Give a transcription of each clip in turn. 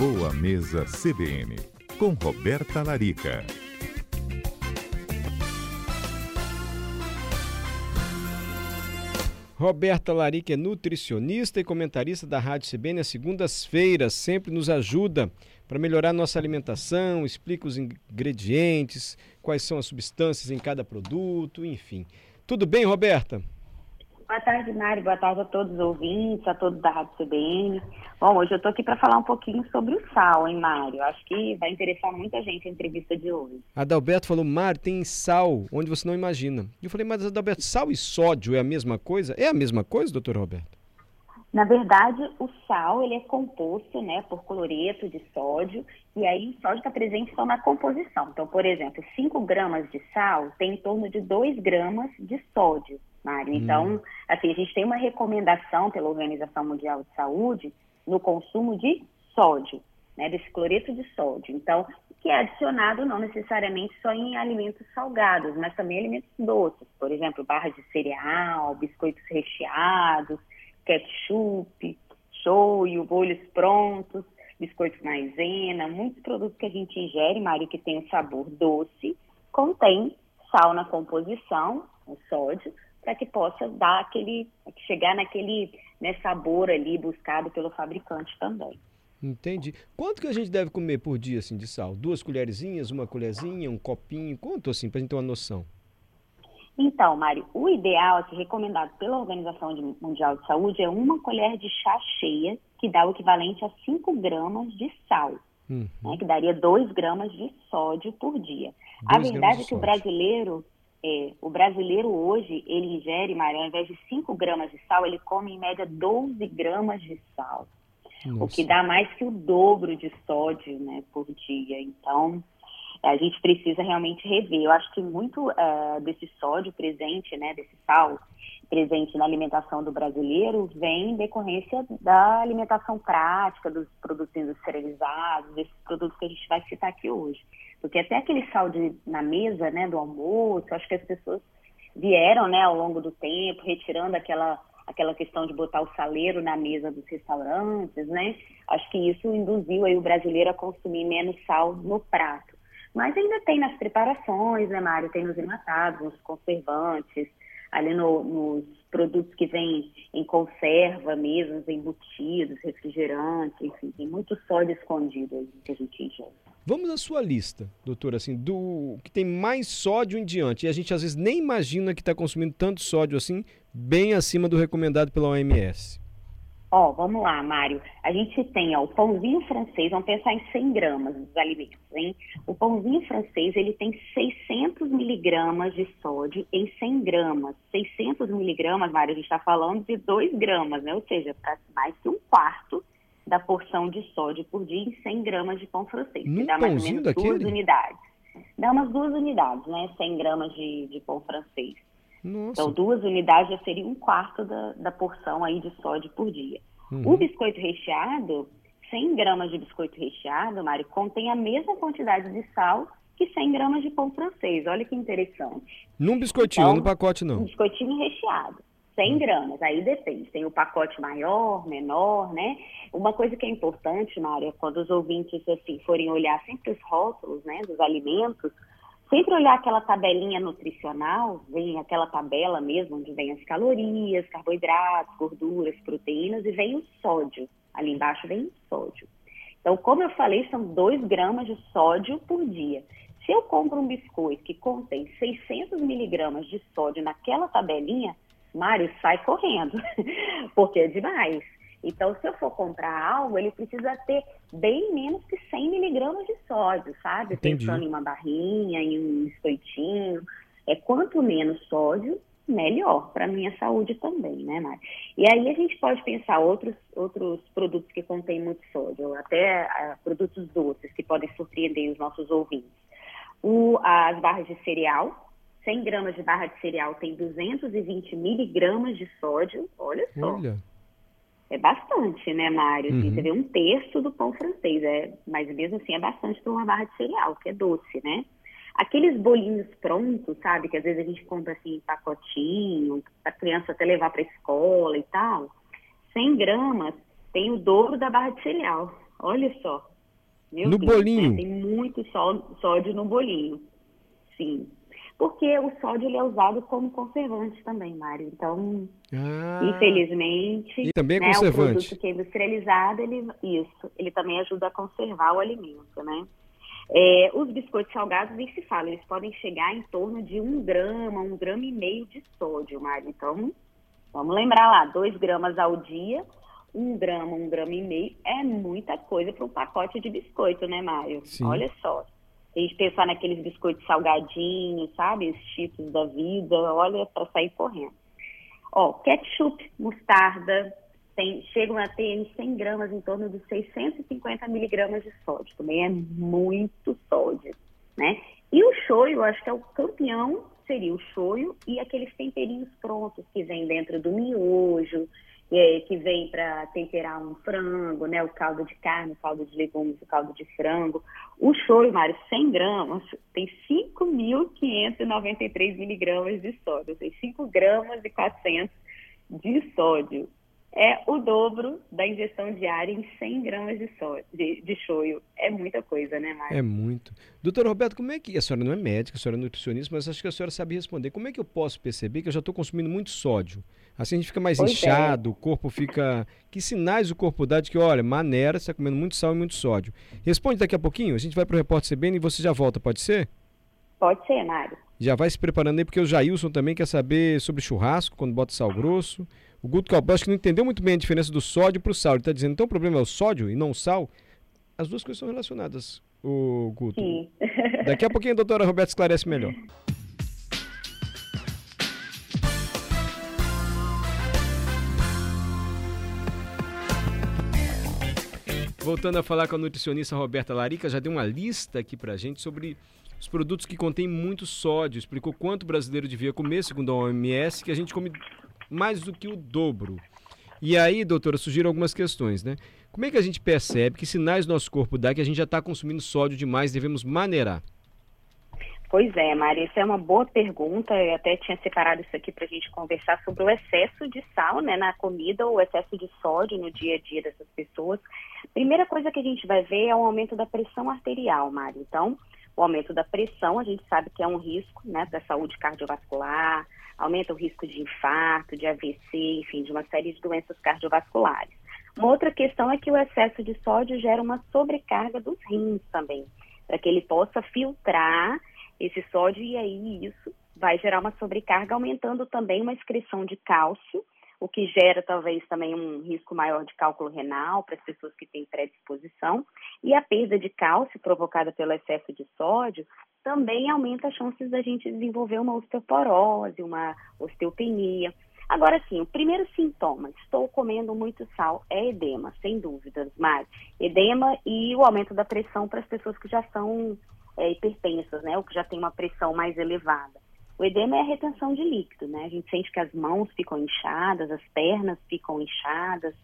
Boa Mesa CBN, com Roberta Larica. Roberta Larica é nutricionista e comentarista da Rádio CBN às segundas-feiras, sempre nos ajuda para melhorar nossa alimentação, explica os ingredientes, quais são as substâncias em cada produto, enfim. Tudo bem, Roberta? Boa tarde, Mário. Boa tarde a todos os ouvintes, a todos da Rádio CBN. Bom, hoje eu estou aqui para falar um pouquinho sobre o sal, hein, Mário? Acho que vai interessar muita gente a entrevista de hoje. Adalberto falou, Mário, tem sal onde você não imagina. E eu falei, mas Adalberto, sal e sódio é a mesma coisa? É a mesma coisa, doutor Roberto? Na verdade, o sal ele é composto né, por cloreto de sódio, e aí o sódio está presente só na composição. Então, por exemplo, 5 gramas de sal tem em torno de 2 gramas de sódio. Mário. Então, hum. assim, a gente tem uma recomendação pela Organização Mundial de Saúde no consumo de sódio, né, desse cloreto de sódio. Então, que é adicionado não necessariamente só em alimentos salgados, mas também alimentos doces, por exemplo, barras de cereal, biscoitos recheados, ketchup, shoyu, bolhos prontos, biscoitos maisena, muitos produtos que a gente ingere, Mário, que tem um sabor doce, contém sal na composição, o sódio, para que possa dar aquele, chegar naquele né, sabor ali buscado pelo fabricante também. Entendi. Quanto que a gente deve comer por dia assim de sal? Duas colherzinhas, uma colherzinha, um copinho? Quanto assim, para a gente ter uma noção? Então, Mário, o ideal, assim, recomendado pela Organização Mundial de Saúde, é uma colher de chá cheia, que dá o equivalente a 5 gramas de sal, uhum. né, que daria 2 gramas de sódio por dia. A verdade é que o brasileiro é, o brasileiro hoje, ele ingere, Maria, ao invés de 5 gramas de sal, ele come em média 12 gramas de sal. Nossa. O que dá mais que o dobro de sódio né, por dia. Então, a gente precisa realmente rever. Eu acho que muito é, desse sódio presente, né, desse sal presente na alimentação do brasileiro, vem em decorrência da alimentação prática, dos produtos industrializados, desses produtos que a gente vai citar aqui hoje. Porque até aquele sal de, na mesa, né, do almoço, acho que as pessoas vieram, né, ao longo do tempo, retirando aquela aquela questão de botar o saleiro na mesa dos restaurantes, né? Acho que isso induziu aí o brasileiro a consumir menos sal no prato. Mas ainda tem nas preparações, né, Mário? Tem nos enlatados, nos conservantes, ali no, nos produtos que vêm em conserva mesmo, embutidos, refrigerantes, enfim, tem muito sódio escondido aí que a gente ingere. Vamos à sua lista, doutora, assim, do que tem mais sódio em diante. E a gente às vezes nem imagina que está consumindo tanto sódio assim, bem acima do recomendado pela OMS. Ó, vamos lá, Mário. A gente tem ó, o pãozinho francês, vamos pensar em 100 gramas dos alimentos, hein? O pãozinho francês, ele tem 600 miligramas de sódio em 100 gramas. 600 miligramas, Mário, a gente está falando de 2 gramas, né? Ou seja, mais que um quarto da porção de sódio por dia em 100 gramas de pão francês. Num que dá mais ou menos daquele? duas unidades. Dá umas duas unidades, né? 100 gramas de, de pão francês. Nossa. Então, duas unidades já seria um quarto da, da porção aí de sódio por dia. Uhum. O biscoito recheado, 100 gramas de biscoito recheado, Mari, contém a mesma quantidade de sal que 100 gramas de pão francês. Olha que interessante. Num biscoitinho, então, no pacote não? Um biscoitinho recheado. 100 uhum. gramas, aí depende. Tem o pacote maior, menor, né? Uma coisa que é importante, Mária, é quando os ouvintes assim forem olhar sempre os rótulos, né, dos alimentos, sempre olhar aquela tabelinha nutricional, vem aquela tabela mesmo, onde vem as calorias, carboidratos, gorduras, proteínas e vem o sódio. Ali embaixo vem o sódio. Então, como eu falei, são 2 gramas de sódio por dia. Se eu compro um biscoito que contém 600 miligramas de sódio naquela tabelinha, Mário, sai correndo, porque é demais. Então, se eu for comprar algo, ele precisa ter bem menos que 100 miligramas de sódio, sabe? Entendi. Pensando em uma barrinha, em um biscoitinho. É quanto menos sódio, melhor para a minha saúde também, né, Mari? E aí a gente pode pensar outros, outros produtos que contêm muito sódio, até uh, produtos doces que podem surpreender os nossos ouvintes. O, as barras de cereal, 100 gramas de barra de cereal tem 220 miligramas de sódio, olha só. Olha é bastante, né, Mário? Assim, uhum. Você vê um terço do pão francês, é, mas mesmo assim é bastante para uma barra de cereal, que é doce, né? Aqueles bolinhos prontos, sabe, que às vezes a gente compra assim em pacotinho, para a criança até levar para a escola e tal, 100 gramas tem o dobro da barra de cereal. Olha só. Meu no Deus, bolinho? Né? Tem muito sódio no bolinho. Sim. Porque o sódio ele é usado como conservante também, Mário. Então, ah, infelizmente, e também é né, conservante. o produto que é industrializado, ele, isso, ele também ajuda a conservar o alimento, né? É, os biscoitos salgados, nem se fala, eles podem chegar em torno de um grama, um grama e meio de sódio, Mário. Então, vamos lembrar lá, dois gramas ao dia, um grama, um grama e meio, é muita coisa para um pacote de biscoito, né, Mário? Sim. Olha só. A gente pensar naqueles biscoitos salgadinhos, sabe? Os chips da vida, olha, para sair correndo. Ó, ketchup, mostarda, tem, chegam a ter em 100 gramas em torno de 650 miligramas de sódio. Também é muito sódio, né? E o shoyu, eu acho que é o campeão, seria o shoyu e aqueles temperinhos prontos que vem dentro do miojo, é, que vem para temperar um frango, né? O caldo de carne, o caldo de legumes, o caldo de frango. O shoyu, Mário, 100 gramas, tem 5.593 miligramas de sódio, tem 5 gramas e 400 de sódio é o dobro da ingestão diária em 100 gramas de, so, de, de shoyu. É muita coisa, né, Mário? É muito. Doutor Roberto, como é que. A senhora não é médica, a senhora é nutricionista, mas acho que a senhora sabe responder. Como é que eu posso perceber que eu já estou consumindo muito sódio? Assim a gente fica mais pois é. inchado, é. o corpo fica. Que sinais o corpo dá de que, olha, maneira, você está comendo muito sal e muito sódio? Responde daqui a pouquinho, a gente vai para o Repórter CBN e você já volta, pode ser? Pode ser, Mário. Já vai se preparando aí, porque o Jailson também quer saber sobre churrasco, quando bota sal grosso. O Guto acho que não entendeu muito bem a diferença do sódio para o sal. Ele está dizendo, então o problema é o sódio e não o sal? As duas coisas são relacionadas, o Guto. Sim. Daqui a pouquinho a doutora Roberta esclarece melhor. Voltando a falar com a nutricionista Roberta Larica, já deu uma lista aqui pra gente sobre os produtos que contêm muito sódio. Explicou quanto o brasileiro devia comer, segundo a OMS, que a gente come mais do que o dobro. E aí, doutora, surgiram algumas questões, né? Como é que a gente percebe que sinais nosso corpo dá que a gente já está consumindo sódio demais, devemos maneirar? Pois é, Maria, isso é uma boa pergunta. Eu até tinha separado isso aqui para a gente conversar sobre o excesso de sal né, na comida ou o excesso de sódio no dia a dia dessas pessoas. Primeira coisa que a gente vai ver é o aumento da pressão arterial, Maria. Então, o aumento da pressão, a gente sabe que é um risco né, para a saúde cardiovascular, aumenta o risco de infarto, de AVC, enfim, de uma série de doenças cardiovasculares. Uma outra questão é que o excesso de sódio gera uma sobrecarga dos rins também, para que ele possa filtrar esse sódio e aí isso vai gerar uma sobrecarga, aumentando também uma excreção de cálcio, o que gera talvez também um risco maior de cálculo renal para as pessoas que têm predisposição. E a perda de cálcio provocada pelo excesso de sódio também aumenta as chances da gente desenvolver uma osteoporose, uma osteopenia. Agora sim, o primeiro sintoma, estou comendo muito sal, é edema, sem dúvidas, mas edema e o aumento da pressão para as pessoas que já são é, hipertensas, né, ou que já têm uma pressão mais elevada. O edema é a retenção de líquido, né? A gente sente que as mãos ficam inchadas, as pernas ficam inchadas,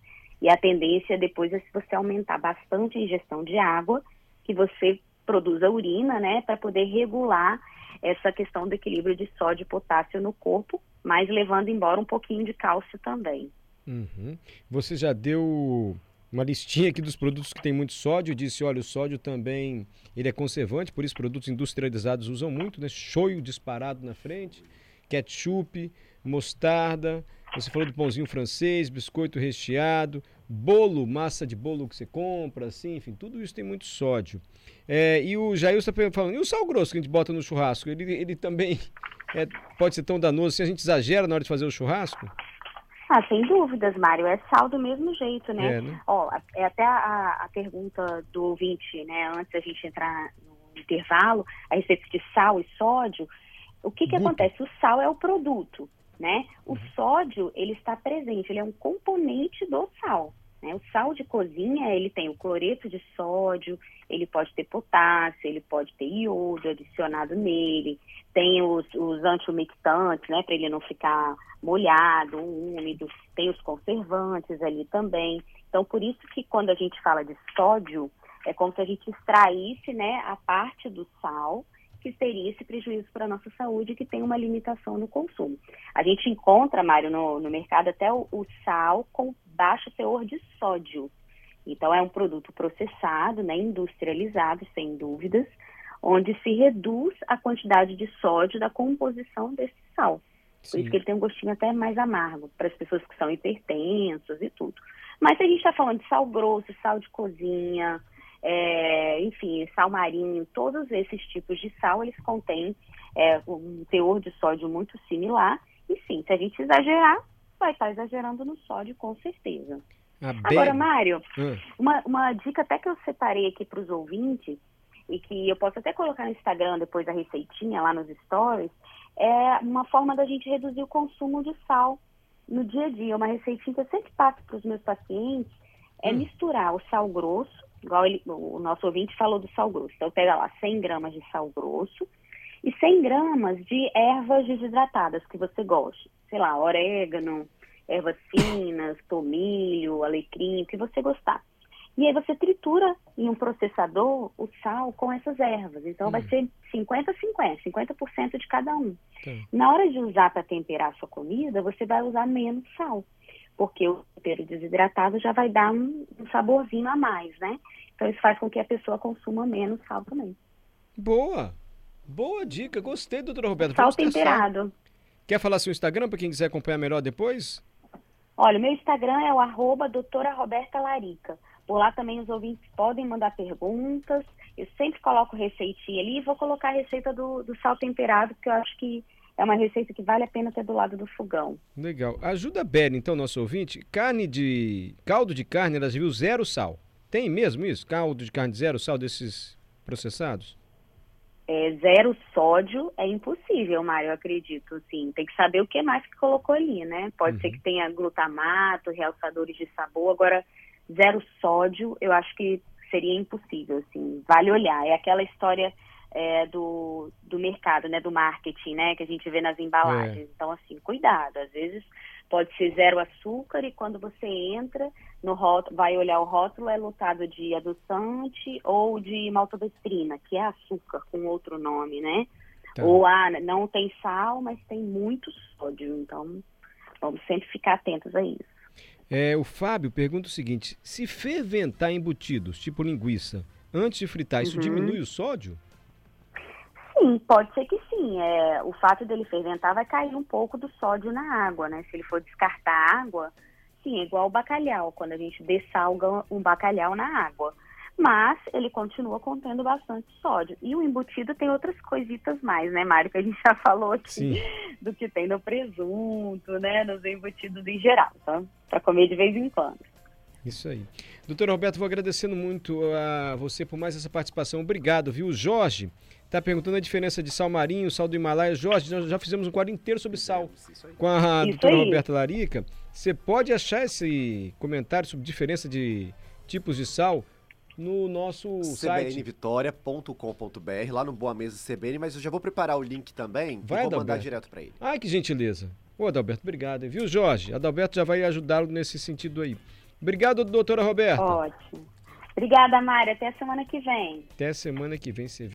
e a tendência depois é se você aumentar bastante a ingestão de água, que você produz a urina, né, para poder regular essa questão do equilíbrio de sódio e potássio no corpo, mas levando embora um pouquinho de cálcio também. Uhum. Você já deu uma listinha aqui dos produtos que tem muito sódio, disse, olha, o sódio também ele é conservante, por isso produtos industrializados usam muito, né? Shoyu disparado na frente, ketchup, mostarda, você falou do pãozinho francês, biscoito recheado, bolo, massa de bolo que você compra, assim, enfim, tudo isso tem muito sódio. É, e o Jair está falando, e o sal grosso que a gente bota no churrasco? Ele, ele também é, pode ser tão danoso se assim, a gente exagera na hora de fazer o churrasco? Ah, sem dúvidas, Mário. É sal do mesmo jeito, né? É, né? Ó, é até a, a pergunta do ouvinte, né? Antes da gente entrar no intervalo, a respeito de sal e sódio. O que, que acontece? O sal é o produto, né? O uhum. sódio, ele está presente, ele é um componente do sal. Né? O sal de cozinha, ele tem o cloreto de sódio, ele pode ter potássio, ele pode ter iodo adicionado nele, tem os, os antiumectantes, né, para ele não ficar molhado, úmido, tem os conservantes ali também. Então, por isso que quando a gente fala de sódio, é como se a gente extraísse, né, a parte do sal que teria esse prejuízo para a nossa saúde que tem uma limitação no consumo. A gente encontra, Mário, no, no mercado até o, o sal com baixo teor de sódio, Então, é um produto processado, né, industrializado, sem dúvidas, onde se reduz a quantidade de sódio da composição desse sal. Por isso que ele tem um gostinho até mais amargo, para as pessoas que são hipertensas e tudo. Mas se a gente está falando de sal grosso, sal de cozinha, é, enfim, sal marinho, todos esses tipos de sal, eles contêm é, um teor de sódio muito similar. E sim, se a gente exagerar, vai estar exagerando no sódio, com certeza. A Agora, Mário, Ah, uma, uma dica até que eu separei aqui para os ouvintes, e que eu posso até colocar no Instagram depois a receitinha lá nos stories, é uma forma da gente reduzir o consumo de sal no dia a dia. Uma receitinha que eu sempre passo para os meus pacientes é Hum. misturar o sal grosso, igual ele- o nosso ouvinte falou do sal grosso. Então, pega lá 100 gramas de sal grosso e 100 gramas de ervas desidratadas que você goste. Sei lá, orégano, ervas finas, tomilho, alecrim, o que você gostar. E aí você tritura em um processador o sal com essas ervas. Então vai Hum. ser 50-50, 50% de cada um. tá. Na hora de usar para temperar a sua comida, você vai usar menos sal. Porque o tempero desidratado já vai dar um, um saborzinho a mais, né? Então isso faz com que a pessoa consuma menos sal também. Boa! Boa dica, gostei, doutora Roberta. Sal Vamos testar. temperado. Quer falar seu Instagram para quem quiser acompanhar melhor depois? Olha, o meu Instagram é o arroba doutora Roberta Larica. Por lá também os ouvintes podem mandar perguntas. Eu sempre coloco receitinha ali e vou colocar a receita do, do sal temperado, porque eu acho que é uma receita que vale a pena ter do lado do fogão. Legal. Ajuda a Beli, então, nosso ouvinte. Carne de. Caldo de carne, elas viu zero sal. Tem mesmo isso? Caldo de carne zero sal desses processados? É, zero sódio é impossível, Mário, eu acredito. Assim, tem que saber o que mais que colocou ali, né? Pode Uhum. ser que tenha glutamato, realçadores de sabor. Agora, zero sódio, eu acho que seria impossível, assim. Vale olhar. É aquela história é, do, do mercado, né? Do marketing, né? Que a gente vê nas embalagens. Então, assim, cuidado. Às vezes pode ser zero açúcar e quando você entra no rótulo, vai olhar o rótulo, é lotado de adoçante ou de maltodextrina, que é açúcar com outro nome, né? Tá. Ou ah, não tem sal, mas tem muito sódio. Então, vamos sempre ficar atentos a isso. É, o Fábio pergunta o seguinte: se ferventar embutidos, tipo linguiça, antes de fritar, isso Uhum. diminui o sódio? Sim, pode ser que sim. É, o fato dele ferventar vai cair um pouco do sódio na água, né? Se ele for descartar a água, sim, é igual o bacalhau, quando a gente dessalga um bacalhau na água. Mas ele continua contendo bastante sódio. E o embutido tem outras coisitas mais, né, Mário? Que a gente já falou aqui Sim. do que tem no presunto, né? Nos embutidos em geral, tá? Pra comer de vez em quando. Isso aí. Doutor Roberto, vou agradecendo muito a você por mais essa participação. Obrigado, viu? O Jorge está perguntando a diferença de sal marinho, sal do Himalaia. Jorge, nós já fizemos um quadro inteiro sobre sal com a Isso doutora aí. Roberta Larica. Você pode achar esse comentário sobre diferença de tipos de sal no nosso site. cbnvitoria.com.br, lá no Boa Mesa CBN, mas eu já vou preparar o link também Vai, e vou mandar Adalberto. direto para ele. Ai, que gentileza. Ô, Adalberto, obrigado. hein? Viu, Jorge? Adalberto já vai ajudá-lo nesse sentido aí. Obrigado, doutora Roberta. Ótimo. Obrigada, Mário. Até a semana que vem. Até semana que vem, você